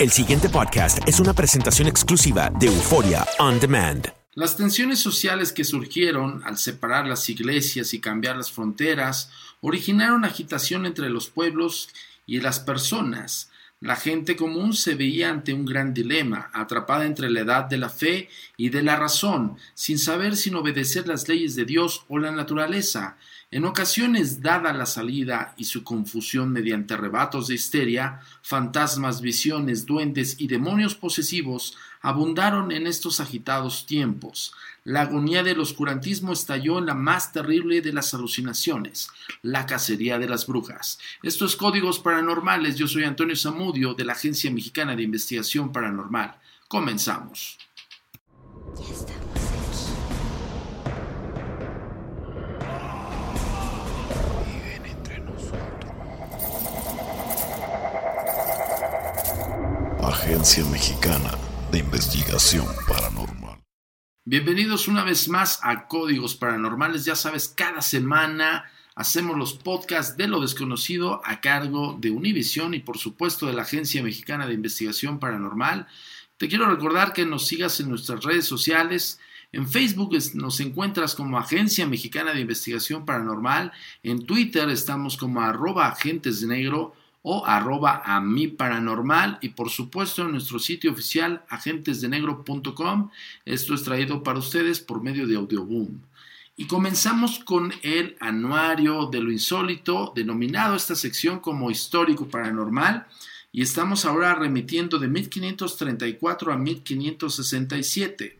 El siguiente podcast es una presentación exclusiva de Euforia On Demand. Las tensiones sociales que surgieron al separar las iglesias y cambiar las fronteras originaron agitación entre los pueblos y las personas. La gente común se veía ante un gran dilema, atrapada entre la edad de la fe y de la razón, sin saber sin obedecer las leyes de Dios o la naturaleza. En ocasiones, dada la salida y su confusión mediante arrebatos de histeria, fantasmas, visiones, duendes y demonios posesivos abundaron en estos agitados tiempos. La agonía del oscurantismo estalló en la más terrible de las alucinaciones, la cacería de las brujas. Estos códigos paranormales, yo soy Antonio Zamudio de la Agencia Mexicana de Investigación Paranormal. Comenzamos. Agencia Mexicana de Investigación Paranormal. Bienvenidos una vez más a Códigos Paranormales. Ya sabes, cada semana hacemos los podcasts de lo desconocido a cargo de Univision y por supuesto de la Agencia Mexicana de Investigación Paranormal. Te quiero recordar que nos sigas en nuestras redes sociales. En Facebook nos encuentras como Agencia Mexicana de Investigación Paranormal. En Twitter estamos como arroba agentes negro o arroba a mi paranormal y por supuesto en nuestro sitio oficial agentesdenegro.com. Esto es traído para ustedes por medio de Audioboom. Y comenzamos con el anuario de lo insólito, denominado esta sección como histórico paranormal, y estamos ahora remitiendo de 1534 a 1567.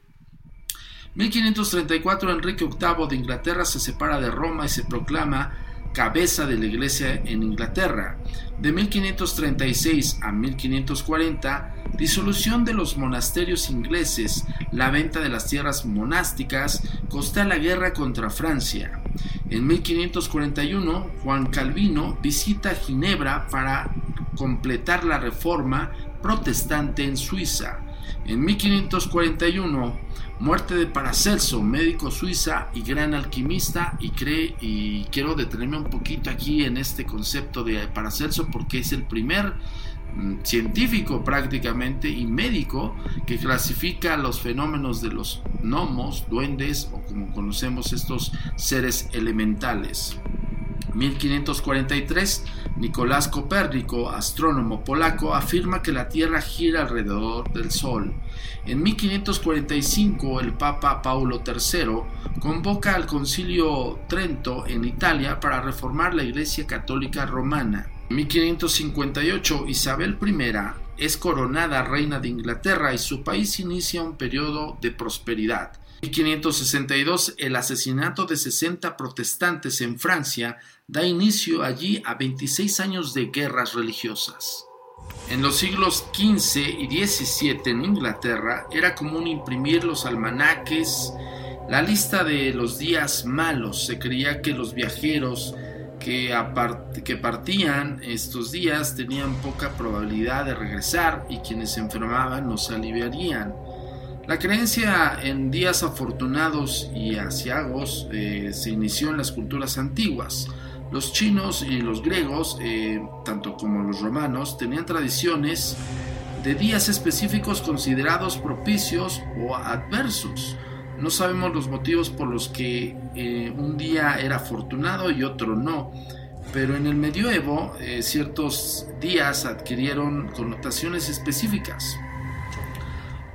1534 Enrique VIII de Inglaterra se separa de Roma y se proclama cabeza de la iglesia en Inglaterra. De 1536 a 1540, disolución de los monasterios ingleses, la venta de las tierras monásticas, costa la guerra contra Francia. En 1541, Juan Calvino visita Ginebra para completar la reforma protestante en Suiza. En 1541, muerte de Paracelso, médico suiza y gran alquimista, y cree, y quiero detenerme un poquito aquí en este concepto de Paracelso porque es el primer mm, científico prácticamente y médico que clasifica los fenómenos de los gnomos, duendes o como conocemos estos seres elementales. 1543, Nicolás Copérnico, astrónomo polaco, afirma que la Tierra gira alrededor del Sol. En 1545, el Papa Paulo III convoca al Concilio Trento en Italia para reformar la Iglesia Católica Romana. 1558 Isabel I es coronada reina de Inglaterra y su país inicia un periodo de prosperidad. 1562 el asesinato de 60 protestantes en Francia da inicio allí a 26 años de guerras religiosas. En los siglos XV y XVII en Inglaterra era común imprimir los almanaques, la lista de los días malos. Se creía que los viajeros que, que partían estos días tenían poca probabilidad de regresar y quienes se enfermaban no se aliviarían. La creencia en días afortunados y asiagos eh, se inició en las culturas antiguas. Los chinos y los griegos, eh, tanto como los romanos, tenían tradiciones de días específicos considerados propicios o adversos. No sabemos los motivos por los que eh, un día era afortunado y otro no, pero en el medioevo ciertos días adquirieron connotaciones específicas.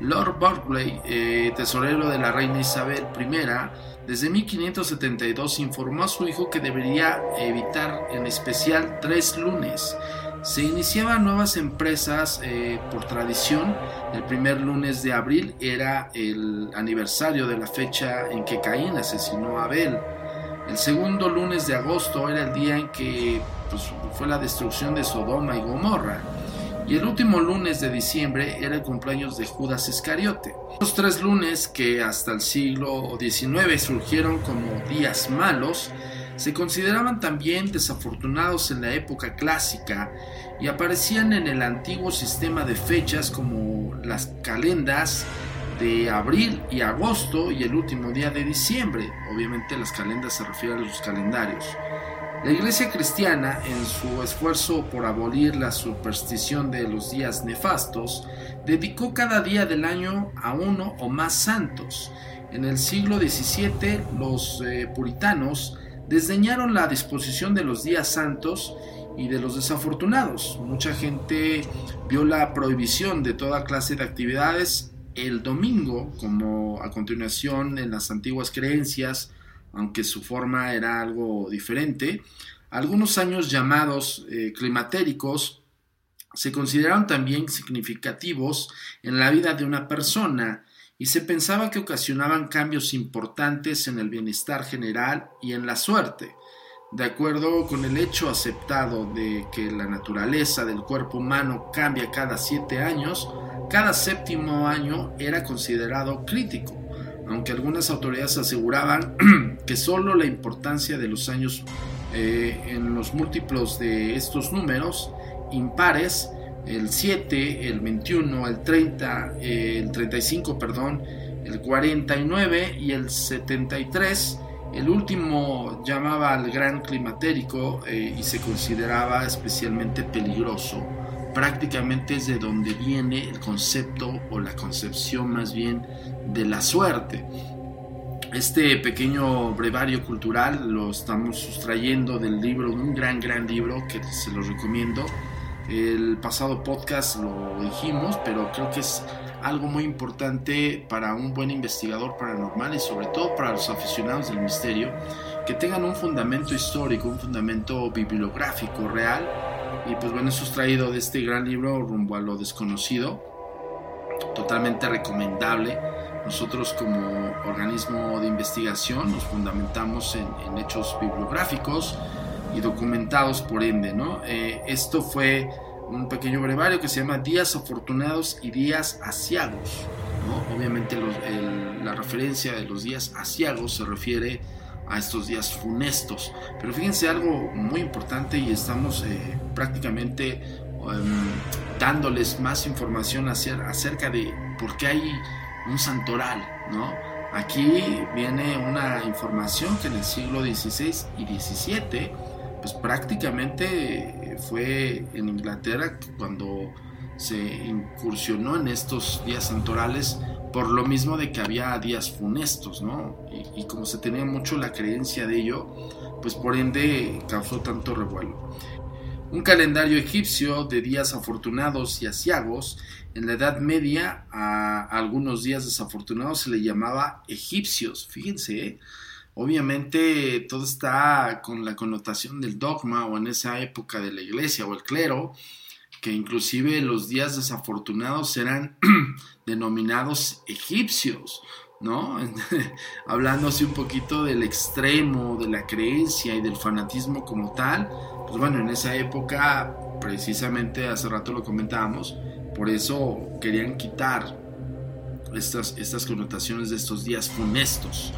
Lord Berkeley, eh, tesorero de la reina Isabel I, desde 1572 informó a su hijo que debería evitar en especial tres lunes se iniciaban nuevas empresas eh, por tradición. El primer lunes de abril era el aniversario de la fecha en que Caín asesinó a Abel. El segundo lunes de agosto era el día en que pues, fue la destrucción de Sodoma y Gomorra. Y el último lunes de diciembre era el cumpleaños de Judas Iscariote. Los tres lunes que hasta el siglo XIX surgieron como días malos, se consideraban también desafortunados en la época clásica y aparecían en el antiguo sistema de fechas como las calendas de abril y agosto y el último día de diciembre. Obviamente las calendas se refieren a los calendarios. La iglesia cristiana, en su esfuerzo por abolir la superstición de los días nefastos, dedicó cada día del año a uno o más santos. En el siglo XVII los eh, puritanos desdeñaron la disposición de los días santos y de los desafortunados. Mucha gente vio la prohibición de toda clase de actividades el domingo, como a continuación en las antiguas creencias, aunque su forma era algo diferente. Algunos años llamados eh, climatéricos se consideraron también significativos en la vida de una persona y se pensaba que ocasionaban cambios importantes en el bienestar general y en la suerte. De acuerdo con el hecho aceptado de que la naturaleza del cuerpo humano cambia cada siete años, cada séptimo año era considerado crítico, aunque algunas autoridades aseguraban que solo la importancia de los años eh, en los múltiplos de estos números impares el 7, el 21, el 30, el 35, perdón, el 49 y el 73. El último llamaba al gran climatérico eh, y se consideraba especialmente peligroso. Prácticamente es de donde viene el concepto o la concepción más bien de la suerte. Este pequeño brevario cultural lo estamos sustrayendo del libro, un gran, gran libro que se lo recomiendo, el pasado podcast lo dijimos, pero creo que es algo muy importante para un buen investigador paranormal y sobre todo para los aficionados del misterio, que tengan un fundamento histórico, un fundamento bibliográfico real. Y pues bueno, eso es de este gran libro rumbo a lo desconocido, totalmente recomendable. Nosotros como organismo de investigación nos fundamentamos en, hechos bibliográficos, y documentados por ende, ¿no? Eh, esto fue un pequeño brevario que se llama Días Afortunados y Días Asiagos. Obviamente la referencia de los días asiagos se refiere estos días funestos, pero fíjense algo muy importante y estamos eh, prácticamente em, dándoles más información acerca de por qué hay un santoral, ¿no? Aquí viene una información que en el siglo XVI y XVII pues prácticamente fue en Inglaterra cuando se incursionó en estos días santorales por lo mismo de que había días funestos, ¿no? Y, como se tenía mucho la creencia de ello, pues por ende causó tanto revuelo. Un calendario egipcio de días afortunados y asiagos, en la Edad Media a algunos días desafortunados se le llamaba egipcios, fíjense, ¿eh? obviamente todo está con la connotación del dogma o en esa época de la iglesia o el clero, que inclusive los días desafortunados serán denominados egipcios, ¿no? Hablando así un poquito del extremo, de la creencia y del fanatismo como tal, pues bueno, en esa época, precisamente hace rato lo comentábamos, por eso querían quitar estas, estas connotaciones de estos días funestos.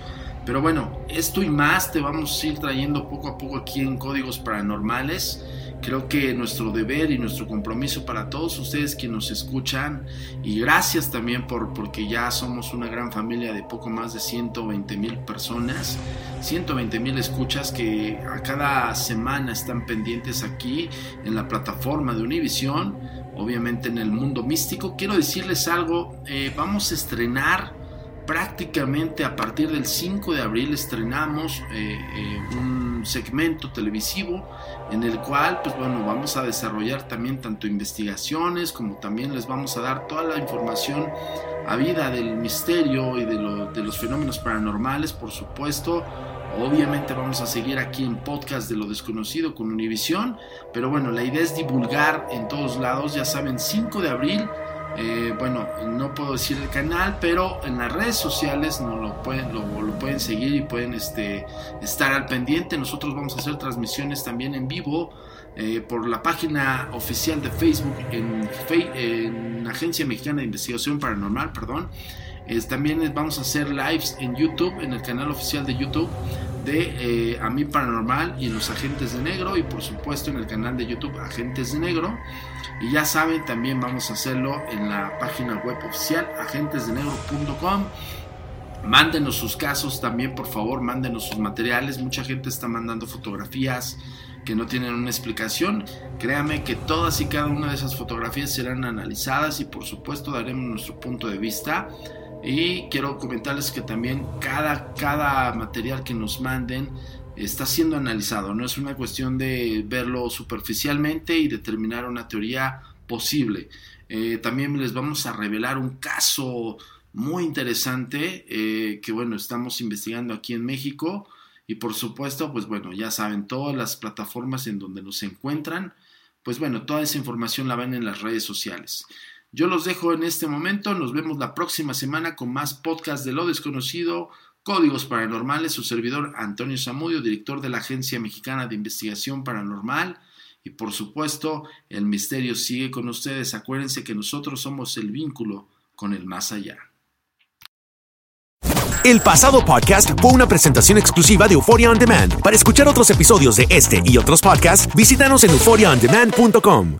Pero bueno, esto y más te vamos a ir trayendo poco a poco aquí en Códigos Paranormales. Creo que nuestro deber y nuestro compromiso para todos ustedes que nos escuchan y gracias también por porque ya somos una gran familia de poco más de 120 mil personas, 120 mil escuchas que a cada semana están pendientes aquí en la plataforma de Univision, obviamente en el mundo místico. Quiero decirles algo, eh, vamos a estrenar prácticamente a partir del 5 de abril estrenamos eh, eh, un segmento televisivo en el cual pues bueno vamos a desarrollar también tanto investigaciones como también les vamos a dar toda la información a vida del misterio y de, de los fenómenos paranormales por supuesto. Obviamente vamos a seguir aquí en podcast de lo desconocido con Univisión, pero bueno, la idea es divulgar en todos lados, ya saben, 5 de abril eh, bueno, no puedo decir el canal, pero en las redes sociales no lo pueden, lo, pueden seguir y pueden este, estar al pendiente. Nosotros vamos a hacer transmisiones también en vivo eh, por la página oficial de Facebook en, en Agencia Mexicana de Investigación Paranormal, perdón también vamos a hacer lives en YouTube, en el canal oficial de YouTube de eh, A mí Paranormal y los Agentes de Negro y por supuesto en el canal de YouTube Agentes de Negro. Y ya saben, también vamos a hacerlo en la página web oficial agentesdenegro.com. Mándenos sus casos también, por favor, mándenos sus materiales. Mucha gente está mandando fotografías que no tienen una explicación. Créame que todas y cada una de esas fotografías serán analizadas y por supuesto daremos nuestro punto de vista. Y quiero comentarles que también cada, cada material que nos manden está siendo analizado. No es una cuestión de verlo superficialmente y determinar una teoría posible. Eh, también les vamos a revelar un caso muy interesante eh, que bueno estamos investigando aquí en México y por supuesto pues bueno ya saben todas las plataformas en donde nos encuentran pues bueno toda esa información la ven en las redes sociales yo los dejo en este momento, nos vemos la próxima semana con más podcast de lo desconocido, Códigos Paranormales, su servidor Antonio Zamudio, director de la Agencia Mexicana de Investigación Paranormal. Y por supuesto, el misterio sigue con ustedes. Acuérdense que nosotros somos el vínculo con el más allá. El pasado podcast fue una presentación exclusiva de Euphoria On Demand. Para escuchar otros episodios de este y otros podcasts, visítanos en euphoriaondemand.com.